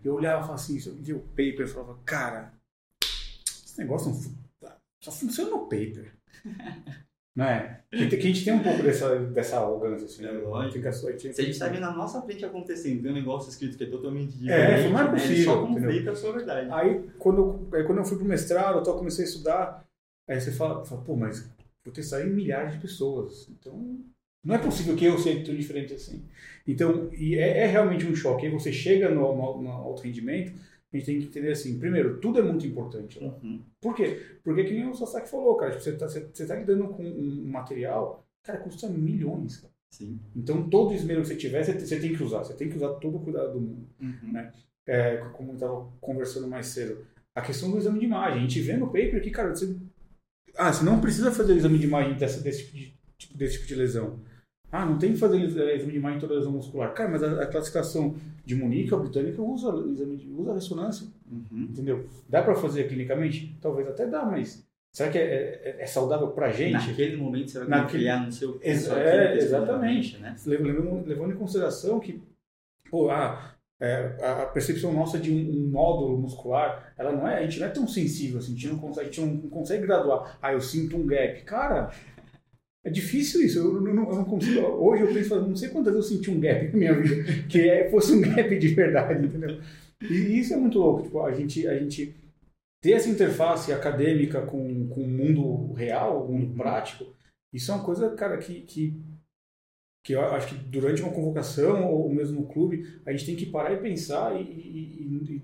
Eu olhava e falava assim, eu via o paper e falava, cara, esse negócio não fu- só funciona no paper. Não é? Que, que a gente tem um pouco dessa, dessa arrogância, assim. É né? lógico. Fica só- Se a gente está vendo na nossa frente acontecendo, tem um negócio escrito que é totalmente diferente, É, não é né? possível, só entendeu? conflita a sua verdade. Aí quando, eu, aí, quando eu fui pro mestrado, eu comecei a estudar, aí você fala, fala, pô, mas vou testar em milhares de pessoas. Então, não é possível que eu seja tão diferente assim. Então, e é, é realmente um choque. Aí você chega no, no, no alto rendimento, a gente tem que entender assim, primeiro, tudo é muito importante lá. Uhum. Por quê? Porque que nem o Sasaki falou, cara, tipo, você, tá, você, você tá lidando com um material, cara, custa milhões, cara. Sim. Então, todo esmero que você tiver, você, você tem que usar. Você tem que usar todo o cuidado do mundo Uhum. é, como eu estava conversando mais cedo, a questão do exame de imagem. A gente vê no paper que, cara, você, ah, você não precisa fazer o exame de imagem dessa, desse, tipo de, tipo, desse tipo de lesão. Ah, não tem que fazer eh, exame de imagem em toda lesão muscular. Cara, mas a, a classificação de Munique, a britânica, usa, exame de, usa ressonância, Uhum. entendeu? Dá para fazer clinicamente? Talvez até dá, mas será que é, é, é saudável pra gente? Naquele momento você vai Naquele- criar no seu Ex- é, exatamente. né? levando, levando em consideração que pô, ah, é, a a percepção nossa de um, um nódulo muscular, ela não é, a gente não é tão sensível assim, a gente não consegue, a gente não consegue graduar. Ah, eu sinto um gap. Cara, é difícil isso. Eu não, eu não consigo. Hoje eu penso, não sei quantas vezes eu senti um gap na minha vida, que é, fosse um gap de verdade, entendeu? E isso é muito louco. Tipo, a gente, a gente ter essa interface acadêmica com, com o mundo real, o mundo prático, isso é uma coisa, cara, que, que que eu acho que durante uma convocação ou mesmo no clube, a gente tem que parar e pensar e, e- e-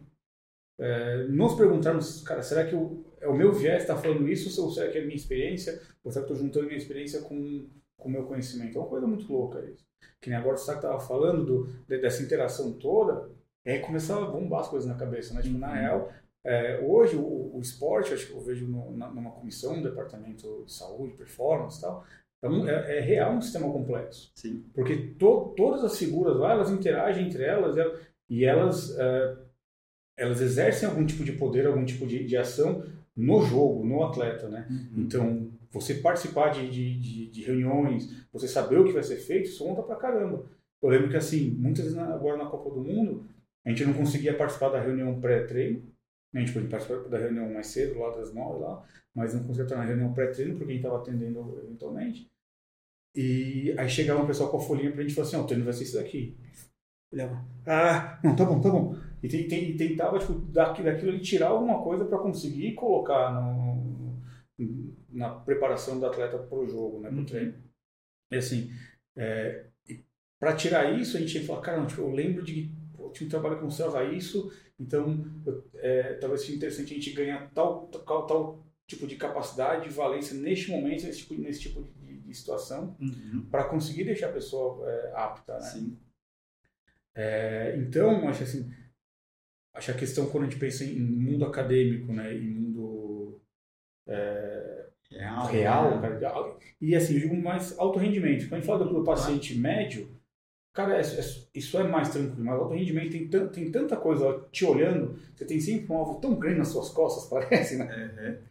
é, nos perguntarmos, cara, será que o, é o meu viés está falando isso ou será que é a minha experiência? Ou será que estou juntando minha experiência com com o meu conhecimento? É uma coisa muito louca isso. Que nem agora o Saco estava falando do, de- dessa interação toda, é começar a bombar as coisas na cabeça, né? Tipo, na Uhum. real, é, hoje o, o esporte, acho que eu vejo no- na- numa comissão, no departamento de saúde, performance e tal, é, um- é- é real um sistema complexo. Sim. Porque to- todas as figuras lá, elas interagem entre elas ela- e elas, é, elas exercem algum tipo de poder, algum tipo de, de ação no jogo, no atleta, né? Então, você participar de, de, de- reuniões, você saber o que vai ser feito, isso conta pra caramba. Eu lembro que, assim, muitas vezes agora na Copa do Mundo, a gente não conseguia participar da reunião pré-treino, né? a gente podia participar da reunião mais cedo, lá das nove, lá, mas não conseguia estar na reunião pré-treino porque a gente estava atendendo eventualmente. E aí chegava um pessoal com a folhinha pra gente e falava assim, ó, o treino vai ser isso daqui. Olhava, ah, não, tá bom, tá bom. E, e tentava, tipo, daqui- daquilo ali tirar alguma coisa para conseguir colocar no, na preparação do atleta pro jogo, né, pro Uhum. treino. E assim, é, para tirar isso, a gente ia falar, cara, tipo, eu lembro de pô, tinha um trabalho que mostrava isso, então eu- é, talvez seja interessante a gente ganhar tal, tal, tal tipo de capacidade, de valência neste momento, nesse tipo, nesse tipo de, de situação, Uhum. para conseguir deixar a pessoa é, apta, né? Sim. É, então, acho assim, acho a questão quando a gente pensa em mundo acadêmico, né, em mundo Real. real, né? cara, e assim, eu digo mais alto rendimento. Quando a gente fala do, paciente médio, cara, é- é- isso é mais tranquilo, mas alto rendimento tem, tan- tem tanta coisa te olhando, você tem sempre um alvo tão grande nas suas costas, parece, né? Uhum.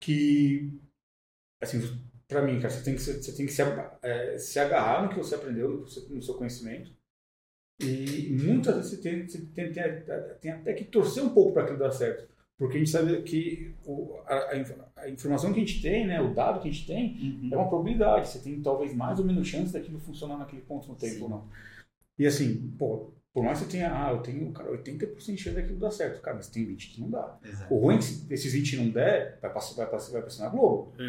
que assim para mim cara você tem que se- você tem que se, eh, se agarrar no que você aprendeu no seu conhecimento e muitas vezes você tem, você tem, tem, tem até que torcer um pouco para aquilo dar certo porque a gente sabe que o, a, a inf- a informação que a gente tem né o dado que a gente tem Uhum. é uma probabilidade você tem talvez mais ou menos chance daquilo funcionar naquele ponto no tempo Sim. ou não e assim pô por mais que você tenha ah eu tenho cara 80% de chance daquilo dar certo cara mas tem 20 que não dá Exato. o ruim é que se esses 20 não der, vai passar, vai passar, vai passar na Globo.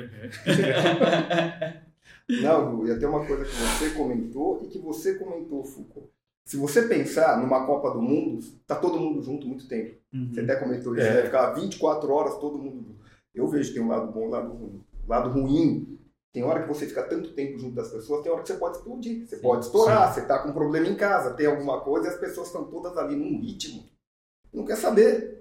Não, Gu, e até uma coisa que você comentou e que você comentou, Foucault. Se você pensar numa Copa do Mundo, tá todo mundo junto muito tempo. Você Uhum. até comentou isso, É. né? Ficar 24 horas todo mundo junto. Eu vejo que tem um lado bom e um lado ruim. O lado ruim, tem hora que você fica tanto tempo junto das pessoas, tem hora que você pode explodir. Você Sim. pode estourar, você tá com um problema em casa, tem alguma coisa e as pessoas estão todas ali num ritmo. Não quer saber.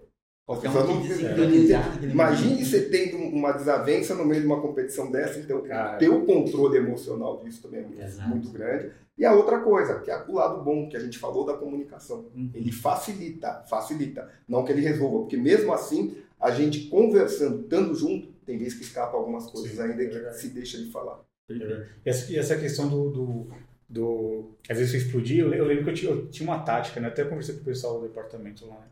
Qualquer um que Imagine você tendo uma desavença no meio de uma competição dessa, então Cara. ter o controle emocional disso também é muito, Exato. muito grande. E a outra coisa, que é o lado bom que a gente falou da comunicação. Uhum. Ele facilita, facilita. Não que ele resolva, porque mesmo assim, a gente conversando, estando junto, tem vezes que escapa algumas coisas Sim, ainda é que se deixa de falar. E essa, e essa questão do, do, do- Às vezes você explodir, eu, le- eu lembro que eu tinha, eu tinha uma tática, né? Até conversei com o pessoal do departamento lá, né?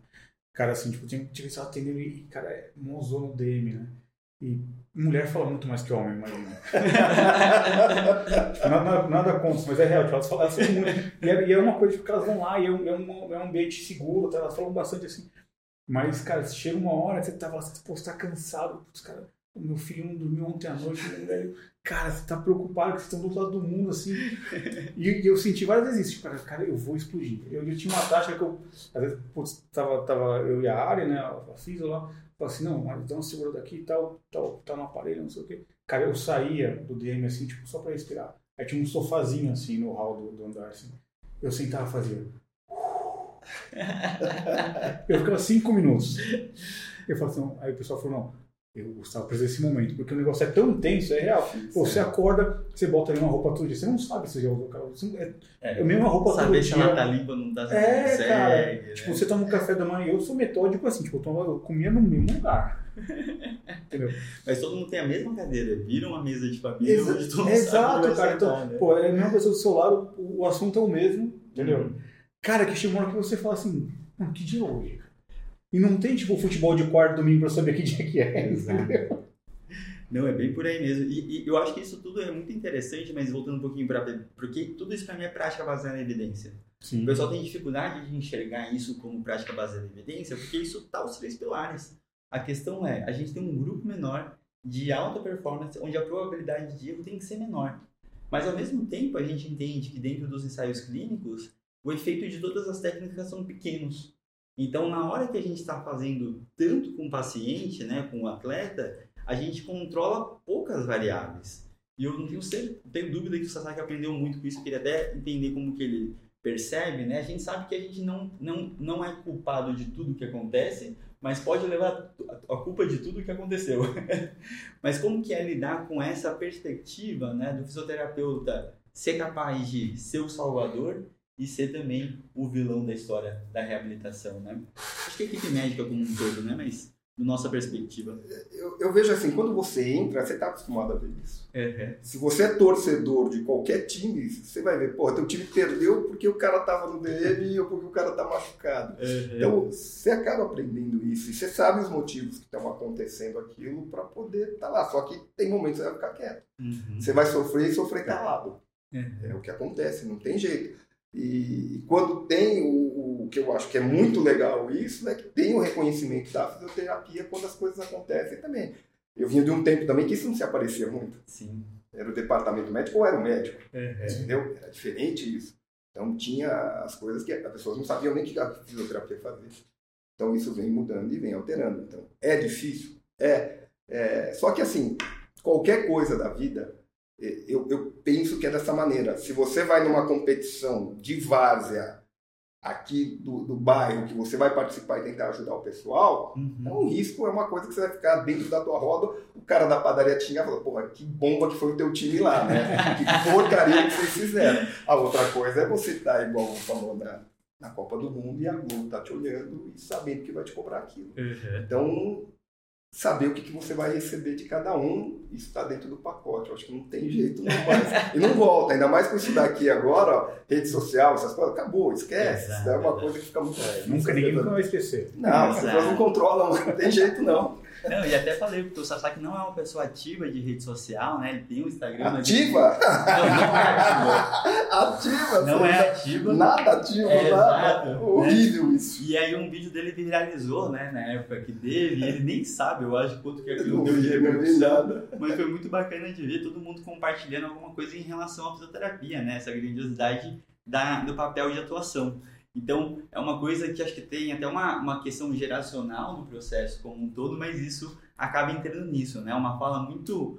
Cara, assim, tipo, tinha, tinha pessoal atendendo e, cara, é mozão no DM, né? E mulher fala muito mais que homem, imagina. Tipo, nada, nada, contra, mas é real, tipo, elas falam, falam muito. E é, e é uma coisa tipo, que elas vão lá e é um, é um, é um ambiente seguro, tá? elas falam bastante assim. Mas, cara, chega uma hora que você tava lá, você pô, você tá cansado, putz, cara, o meu filho não dormiu ontem à noite, velho. Cara, você tá preocupado que vocês estão do outro lado do mundo, assim. E, eu senti várias vezes isso, tipo, cara, cara, eu vou explodir. Eu, eu tinha uma tática que eu, às vezes, putz, tava, tava eu e a área, né, a Fisa lá, falava assim, não, Mário, dá uma segura daqui e tal, tal, tá no aparelho, não sei o quê. Cara, eu saía do DM, assim, tipo, só pra respirar. Aí tinha um sofazinho, assim, no hall do, do andar, assim. Eu sentava e fazia. Eu ficava cinco minutos. Eu falava assim, aí o pessoal falou, não, eu gostava de desse momento, porque o negócio é tão tenso, é real. Pô, você acorda, você bota ali uma roupa todo dia, você não sabe se já usou aquela não- é, É, é a mesma roupa todo Saber se dia. ela tá limpa não tá É, consegue, cara. né? Tipo, você toma um café da manhã, eu sou metódico assim, tipo, eu, tomava, eu comia no mesmo lugar. Entendeu? Mas todo mundo tem a mesma cadeira, vira uma mesa de família Exa- onde todo mundo exato, sabe cara, então, né? Pô, é a mesma pessoa do seu lado, o, o assunto é o mesmo, entendeu? Uhum. Cara, que chega uma hora que você fala assim, que dia é hoje? E não tem, tipo, futebol de quarto domingo pra saber que dia que é, Exato. entendeu? Não, é bem por aí mesmo. E, e eu acho que isso tudo é muito interessante, mas voltando um pouquinho para porque tudo isso para mim é prática baseada em evidência. Sim. O pessoal tem dificuldade de enxergar isso como prática baseada em evidência, porque isso tá os três pilares. A questão é, a gente tem um grupo menor de alta performance, onde a probabilidade de erro tem que ser menor. Mas ao mesmo tempo, a gente entende que dentro dos ensaios clínicos, o efeito de todas as técnicas são pequenos. Então, na hora que a gente está fazendo tanto com o paciente, né, com o atleta, a gente controla poucas variáveis. E eu não tenho, tenho dúvida que o Sasaki aprendeu muito com isso, queria até entender como que ele percebe, né? A gente sabe que a gente não, não, não é culpado de tudo que acontece, mas pode levar a culpa de tudo que aconteceu. mas como que é lidar com essa perspectiva né, do fisioterapeuta ser capaz de ser o salvador e ser também o vilão da história da reabilitação, né? Acho que a equipe médica como um todo, né? Mas da nossa perspectiva. Eu, eu, vejo assim, quando você entra, você está acostumado a ver isso. Uhum. Se você é torcedor de qualquer time, você vai ver, porra, teu time perdeu porque o cara estava no DM ou porque o cara está machucado. Uhum. Então, você acaba aprendendo isso e você sabe os motivos que estão acontecendo aquilo para poder estar tá lá. Só que tem momentos que você vai ficar quieto. Uhum. Você vai sofrer e sofrer calado. É o que acontece, não tem jeito. E quando tem o, o, que eu acho que é muito legal isso, é que tem o reconhecimento da fisioterapia quando as coisas acontecem também. Eu vinha de um tempo também que isso não se aparecia muito. Sim. Era o departamento médico ou era o médico. Uhum. Entendeu? Era diferente isso. Então tinha as coisas que as pessoas não sabiam nem que a fisioterapia fazia. Então isso vem mudando e vem alterando. Então é difícil? É. é só que assim, qualquer coisa da vida eu, eu penso que é dessa maneira. Se você vai numa competição de várzea aqui do, do bairro, que você vai participar e tentar ajudar o pessoal, uhum. é um risco, é uma coisa que você vai ficar dentro da tua roda, o cara da padaria tinha falou, porra, que bomba que foi o teu time lá, né? que porcaria que vocês fizeram. A outra coisa é você estar tá, igual falou na, na Copa do Mundo e a Globo tá te olhando e sabendo que vai te cobrar aquilo. Uhum. Então, saber o que, que você vai receber de cada um, isso está dentro do pacote. Eu acho que não tem jeito não mais. e não volta, ainda mais com isso daqui agora, ó, rede social, essas coisas, acabou, esquece. Exato, isso é uma coisa que fica muito é, Nunca ninguém nunca vai esquecer. Não, as pessoas não controlam, não tem jeito não. Não, e até falei, porque o Sasaki não é uma pessoa ativa de rede social, né? Ele tem um Instagram. Ativa? Não, não é ativa. ativa? Não é ativa. Nada ativa, é, nada. Exato, Horrível né? isso. E aí um vídeo dele viralizou, né? Na época que dele, ele nem sabe, eu acho, quanto que aquilo Não deu de repercussão. nada. Mas foi muito bacana de ver todo mundo compartilhando alguma coisa em relação à fisioterapia, né? Essa grandiosidade da, do papel de atuação. Então, é uma coisa que acho que tem até uma, uma questão geracional no processo como um todo, mas isso acaba entrando nisso, né? Uma fala muito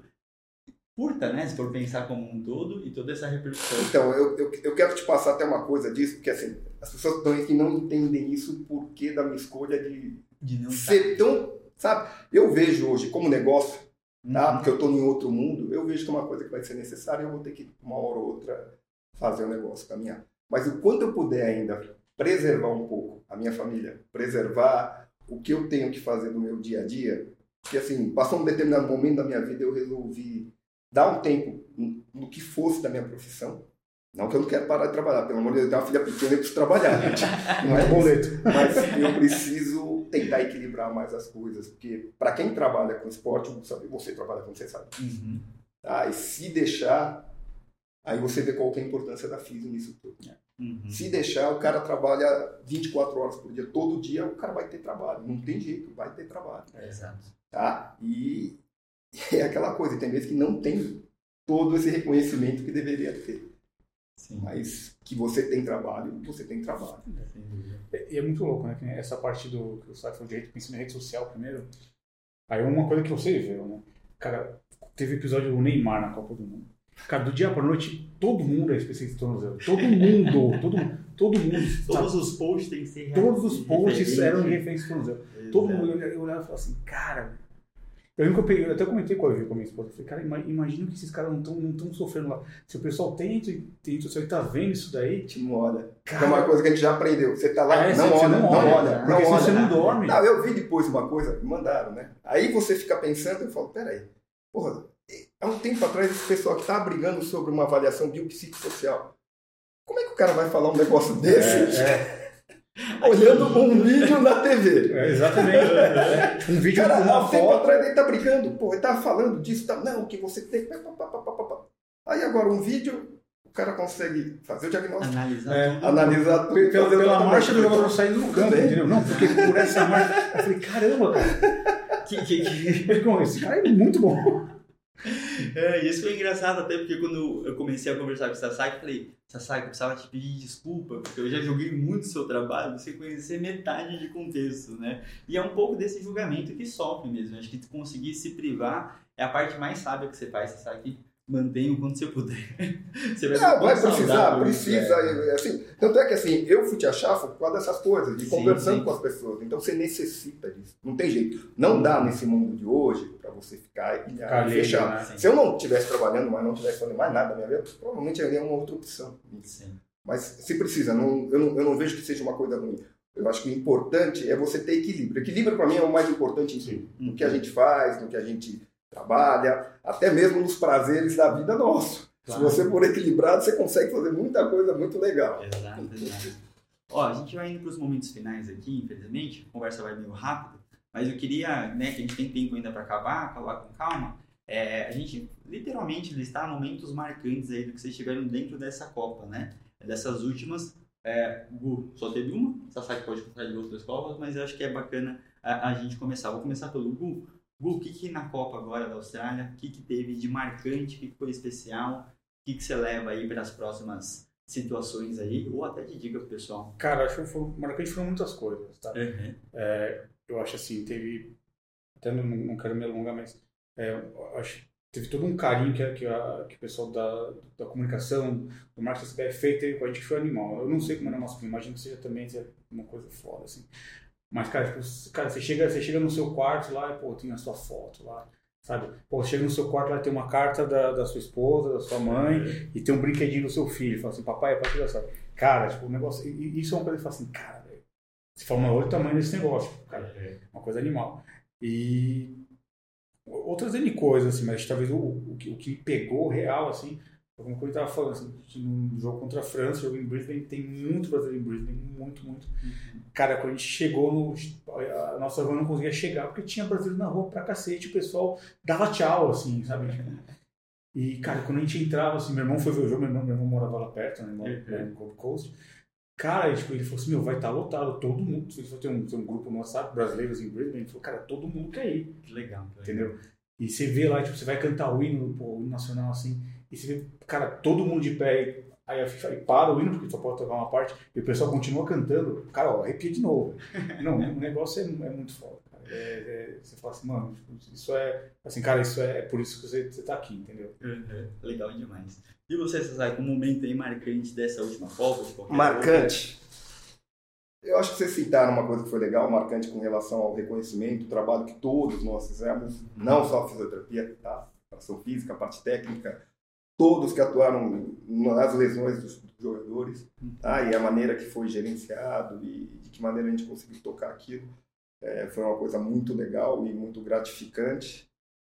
curta, né? Se for pensar como um todo e toda essa repercussão. Então, eu, eu, eu quero te passar até uma coisa disso, porque assim, as pessoas estão que não entendem isso porque da minha escolha de, de não ser tão, sabe? Eu vejo hoje como negócio, tá? Uhum. Porque eu estou em outro mundo, eu vejo que é uma coisa que vai ser necessária, eu vou ter que uma hora ou outra fazer o negócio caminhar. Mas o quanto eu puder ainda preservar um pouco a minha família, preservar o que eu tenho que fazer no meu dia a dia, porque assim, passou um determinado momento da minha vida eu resolvi dar um tempo no que fosse da minha profissão. Não que eu não quero parar de trabalhar, pelo amor de Deus, eu tenho uma filha pequena e preciso trabalhar, gente. Não é boleto. Mas eu preciso tentar equilibrar mais as coisas, porque para quem trabalha com esporte, sabe, você trabalha com você sabe. Uhum. Tá? E se deixar, aí você vê qual é a importância da física nisso tudo. Uhum. Se deixar, o cara trabalha 24 horas por dia, todo dia, o cara vai ter trabalho. Não tem jeito, vai ter trabalho. Exato. Tá? E é aquela coisa, tem vezes que não tem todo esse reconhecimento que deveria ter. Sim. Mas que você tem trabalho, você tem trabalho. E é muito louco, né? Essa parte do que o Sai falou de rede, pensando em rede social primeiro. Aí uma coisa que você viu, né? Cara, teve episódio do Neymar na Copa do Mundo. Cara, do dia pra noite, todo mundo é especialista em tornozelo. Todo mundo, todo, todo mundo. Todos os posts têm que ser Todos os posts eram de referência em tornozelo. Todo mundo eu olhava- e falava assim, cara. Eu nunca peguei, eu até comentei com a Vivi, com a minha esposa. Eu falei, cara, ima- imagina que esses caras não estão não tão sofrendo lá. Se o pessoal tem, social e tá vendo isso daí, Te não olha. cara. é uma coisa que a gente já aprendeu. Você tá lá, É, não, você olha, não, olha, não Porque olha. se você não dorme. Não, eu vi depois uma coisa, me mandaram, né? Aí você fica pensando, eu falo, peraí, porra, há um tempo atrás esse pessoal que tá brigando sobre uma avaliação biopsicossocial. Como é que o cara vai falar um negócio desse É, olhando um vídeo na TV? é, exatamente. É, um vídeo Cara, com há um tempo foto. atrás ele tá brigando, pô, ele tá falando disso, tá, não, que você tem. pá, pá, pá, pá, pá, pá. Aí agora um vídeo, o cara consegue fazer o diagnóstico, Analisar É, tudo. analisar tudo. Pela, pela marcha do negócio saindo no campo, Também. entendeu? Não, porque por essa marcha. Eu falei, caramba, cara. Que, que, que... Eu falei, "Como, Esse cara é muito bom. É, isso foi engraçado até porque quando eu comecei a conversar com o Sasaki, eu falei, Sasaki, eu precisava te pedir desculpa, porque eu já joguei muito seu trabalho sem conhecer metade de contexto, né? E é um pouco desse julgamento que sofre mesmo. Acho que conseguir se privar é a parte mais sábia que você faz, Sasaki. Mantenha o quanto você puder. Você Não, vai precisar, precisa. é. Assim, tanto é que assim, eu fui te achar por causa dessas coisas, de Sim, conversando sim. com as pessoas. Então você necessita disso. Não tem jeito. Não dá nesse mundo de hoje para você ficar e fechar. né? Se eu não estivesse trabalhando, mas não estivesse fazendo mais nada na minha vida, provavelmente eu ia uma outra opção. Sim. Mas se precisa, não, eu, não, eu não vejo que seja uma coisa ruim. Eu acho que o importante é você ter equilíbrio. Equilíbrio para mim é o mais importante em tudo. No que a gente faz, no que a gente trabalha, até mesmo nos prazeres da vida nossa. Claro. Se você for equilibrado, você consegue fazer muita coisa muito legal. Exato, exato. Ó, a gente vai indo para os momentos finais aqui, infelizmente, a conversa vai meio rápido, mas eu queria, né, que a gente tem tempo ainda para acabar, acabar com calma, é, a gente literalmente listar momentos marcantes aí do que vocês tiveram dentro dessa Copa, né? Dessas últimas, é, Gu só teve uma, Sasaki pode contar de outras Copas, mas eu acho que é bacana a, a gente começar. Vou começar pelo Gu. Gu, o que, que na Copa agora da Austrália, o que, que teve de marcante, o que, que foi especial, o que, que você leva aí para as próximas situações aí, ou até de dica pro pessoal. Cara, acho que foi, marcante foram muitas coisas, tá? Uhum. É, eu acho assim, teve. Até não, não quero me alongar, mas é, acho teve todo um carinho que, a- que, a- que o pessoal da, da comunicação, do marketing da CBF fez teve com a gente que foi animal. Eu não sei como era o nosso clima, imagino que seja também seja uma coisa foda, assim. Mas, cara, tipo, cara você, chega, você chega no seu quarto lá e, pô, tem a sua foto lá, sabe? Pô, você chega no seu quarto lá tem uma carta da, da sua esposa, da sua mãe, e tem um brinquedinho do seu filho. Fala assim, papai, é pra criança. Cara, tipo, o negócio. Isso é uma coisa que fala assim, cara, velho. Você fala, olha o tamanho desse negócio, cara. Uma coisa animal. E outras N coisas, assim, mas talvez o, o, que, o que me pegou real, assim, como eu estava falando, assim, num jogo contra a França, jogo em Brisbane, tem muito brasileiro em Brisbane, muito, muito. Cara, quando a gente chegou no. A nossa van não conseguia chegar porque tinha brasileiro na rua pra cacete, o pessoal dava tchau, assim, sabe? E, cara, quando a gente entrava, assim, meu irmão foi ver o jogo, meu irmão, meu irmão morava lá perto, né, mora Uhum. no Gold Coast. Cara, tipo, ele falou assim, meu, vai estar lotado, todo mundo. Se for ter um, ter um grupo no WhatsApp, brasileiros em Brisbane, ele falou, cara, todo mundo quer ir, Que legal. que legal. entendeu? E você vê lá, tipo, você vai cantar o hino, pô, o hino nacional, assim, e você vê, cara, todo mundo de pé, aí a FIFA aí para o hino, porque só pode tocar uma parte, e o pessoal continua cantando, cara, ó, arrepia de novo. Não, o negócio é, é muito foda, cara. É, é- você fala assim, mano, tipo, isso é, assim, cara, isso é, é por isso que você, você tá aqui, entendeu? Uhum. Legal demais. E você, Sasaki, um momento aí marcante dessa última Copa? De qualquer Marcante. Eu acho que vocês citaram uma coisa que foi legal, marcante com relação ao reconhecimento, o trabalho que todos nós fizemos, não só a fisioterapia, tá? A ação física, a parte técnica, todos que atuaram nas lesões dos, dos jogadores, tá? E a maneira que foi gerenciado e de que maneira a gente conseguiu tocar aquilo, é, foi uma coisa muito legal e muito gratificante.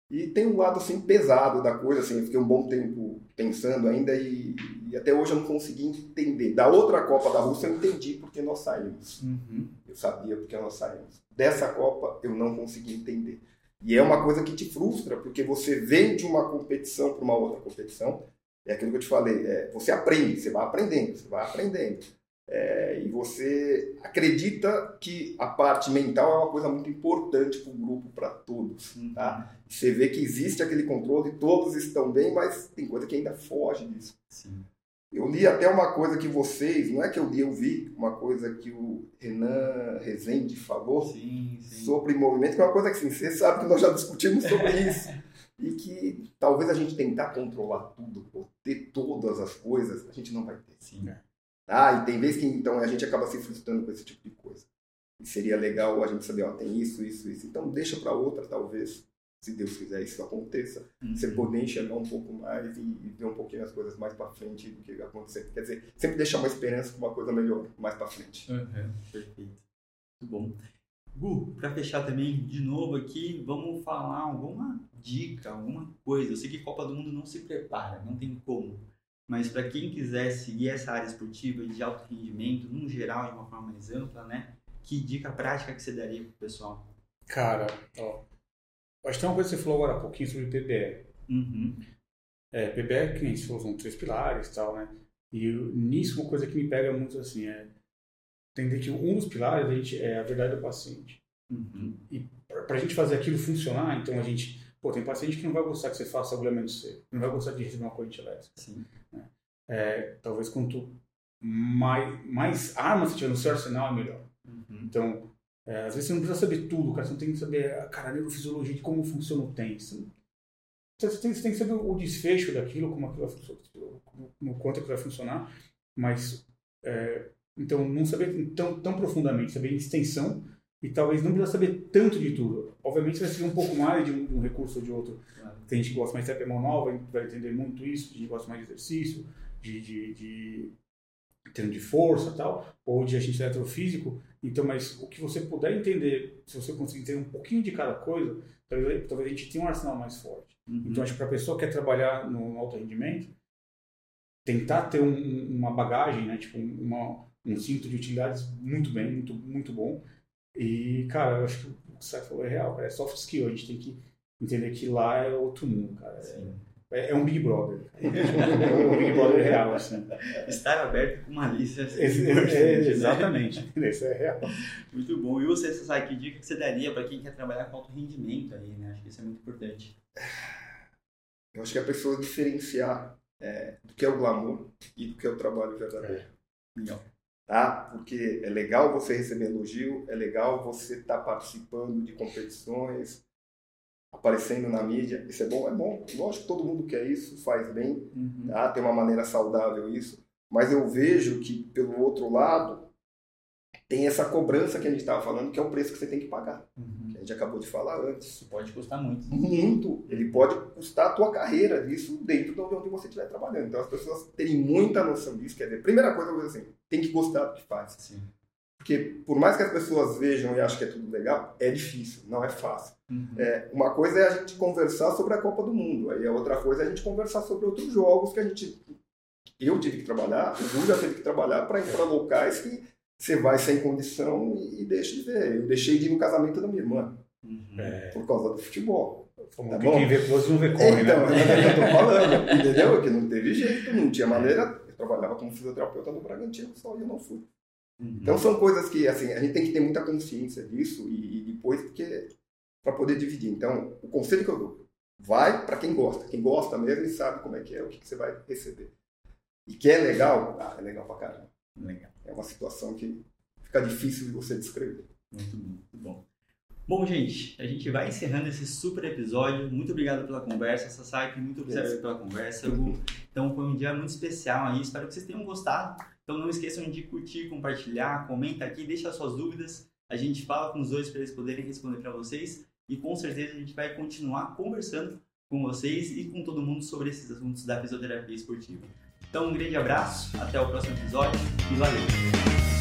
E tem um lado assim pesado da coisa, assim, eu fiquei um bom tempo pensando ainda e, e até hoje eu não consegui entender. Da outra Copa da Rússia eu entendi porque nós saímos. Uhum. Eu sabia porque nós saímos. Dessa Copa eu não consegui entender. E é uma coisa que te frustra, porque você vem de uma competição para uma outra competição. É aquilo que eu te falei, é, você aprende, você vai aprendendo, você vai aprendendo. É, e você acredita que a parte mental é uma coisa muito importante para o grupo, para todos. Uhum. Tá? Você vê que existe aquele controle, todos estão bem, mas tem coisa que ainda foge disso. Sim. Eu li até uma coisa que vocês, não é que eu li, eu vi, uma coisa que o Renan Rezende falou Sim, sim. sobre movimento, que é uma coisa que assim, você sabe que nós já discutimos sobre isso. e que talvez a gente tentar controlar tudo, ou ter todas as coisas, a gente não vai ter. Sim. Ah, e tem vezes que então a gente acaba se frustrando com esse tipo de coisa. E seria legal a gente saber, ó, tem isso, isso, isso. Então deixa para outra, talvez, se Deus quiser isso aconteça, você Uhum. poder enxergar um pouco mais e, e ver um pouquinho as coisas mais para frente do que acontecer. Quer dizer, sempre deixar uma esperança com uma coisa melhor mais para frente. Uhum. Perfeito. Muito bom. Gu, para fechar também, de novo aqui, vamos falar alguma dica, alguma coisa. Eu sei que Copa do Mundo não se prepara, não tem como. Mas para quem quiser seguir essa área esportiva de alto rendimento, num geral, de uma forma mais ampla, né? Que dica prática que você daria pro pessoal? Cara, ó, que tem uma coisa que você falou agora há pouquinho sobre PBR. Uhum. É, PBR, que nem você falou, são três pilares e tal, né? E nisso uma coisa que me pega muito assim é entender que um dos pilares a gente, é a verdade do paciente. Uhum. Para a gente fazer aquilo funcionar, então a gente. Pô, tem paciente que não vai gostar que você faça agulhamento seco, não vai gostar de receber uma corrente elétrica. Sim. É, talvez quanto mais, mais armas você tiver no seu arsenal, é melhor. Uhum. Então, é, às vezes você não precisa saber tudo, cara. Você não tem que saber a cara, a neurofisiologia de como funciona o tênis. Você não- você tem, você tem que saber o desfecho daquilo, como aquilo vai funcionar, quanto aquilo vai funcionar, mas é, então não saber tão, tão profundamente, saber em extensão e talvez não precisa saber tanto de tudo. Obviamente você vai saber um pouco mais de um, de um recurso ou de outro. Claro. Tem gente que gosta mais de terapia manual, vai, vai entender muito isso, tem gente que gosta mais de exercício, de, de, de treino de força tal, ou de agente eletrofísico. Então, mas o que você puder entender, se você conseguir entender um pouquinho de cada coisa, talvez, talvez a gente tenha um arsenal mais forte. Uhum. Então, acho que para a pessoa que quer trabalhar no alto rendimento, tentar ter um, uma bagagem, né, tipo uma, um cinto de utilidades muito bem, muito, muito bom. E, cara, eu acho que o que você falou é real, cara, é soft skill, a gente tem que entender que lá é outro mundo, cara. É, é, um Big Brother. É um Big Brother real, assim. Estar aberto com malícia. É, é, exatamente. Isso é real. Muito bom. E você, sabe que dica que você daria para quem quer trabalhar com alto rendimento aí, né? Acho que isso é muito importante. Eu acho que a pessoa diferenciar é, do que é o glamour e do que é o trabalho verdadeiro. Legal. Tá? Porque é legal você receber elogio, é legal você estar tá participando de competições, aparecendo na mídia. Isso é bom? É bom. Lógico que todo mundo quer isso, faz bem, uhum. tá? tem uma maneira saudável isso. Mas eu vejo que, pelo outro lado, tem essa cobrança que a gente estava falando, que é o preço que você tem que pagar. Uhum. Que a gente acabou de falar antes. Isso pode custar muito. Muito. Ele pode custar a tua carreira disso dentro de onde você estiver trabalhando. Então as pessoas terem muita noção disso. Quer dizer, primeira coisa, eu vou dizer assim, tem que gostar do que faz. Sim. Porque por mais que as pessoas vejam e achem que é tudo legal, é difícil, não é fácil. Uhum. É, uma coisa é a gente conversar sobre a Copa do Mundo, aí a outra coisa é a gente conversar sobre outros jogos que a gente. Eu tive que trabalhar, o Ju já teve que trabalhar para ir para locais que você vai sem condição e, e deixa de ver. Eu deixei de ir no casamento da minha irmã. Uhum. É. Por causa do futebol. Tá bom? Quem vê close não vê corre, então, né? eu tô falando, entendeu? Que não teve jeito, não tinha maneira. Eu trabalhava como fisioterapeuta no Bragantino, só eu não fui. Uhum. Então são coisas que assim a gente tem que ter muita consciência disso e, e depois porque para poder dividir. Então o conselho que eu dou vai para quem gosta, quem gosta mesmo e sabe como é que é o que, que você vai receber e que é legal, ah, é legal pra caramba. Legal. É uma situação que fica difícil de você descrever. Muito bom, muito bom. Bom, gente, a gente vai encerrando esse super episódio. Muito obrigado pela conversa, Sasaki. Muito obrigado pela conversa. Então, foi um dia muito especial aí. Espero que vocês tenham gostado. Então, não esqueçam de curtir, compartilhar, comenta aqui, deixa suas dúvidas. A gente fala com os dois para eles poderem responder para vocês. E com certeza a gente vai continuar conversando com vocês e com todo mundo sobre esses assuntos da fisioterapia esportiva. Então, um grande abraço, até o próximo episódio e valeu!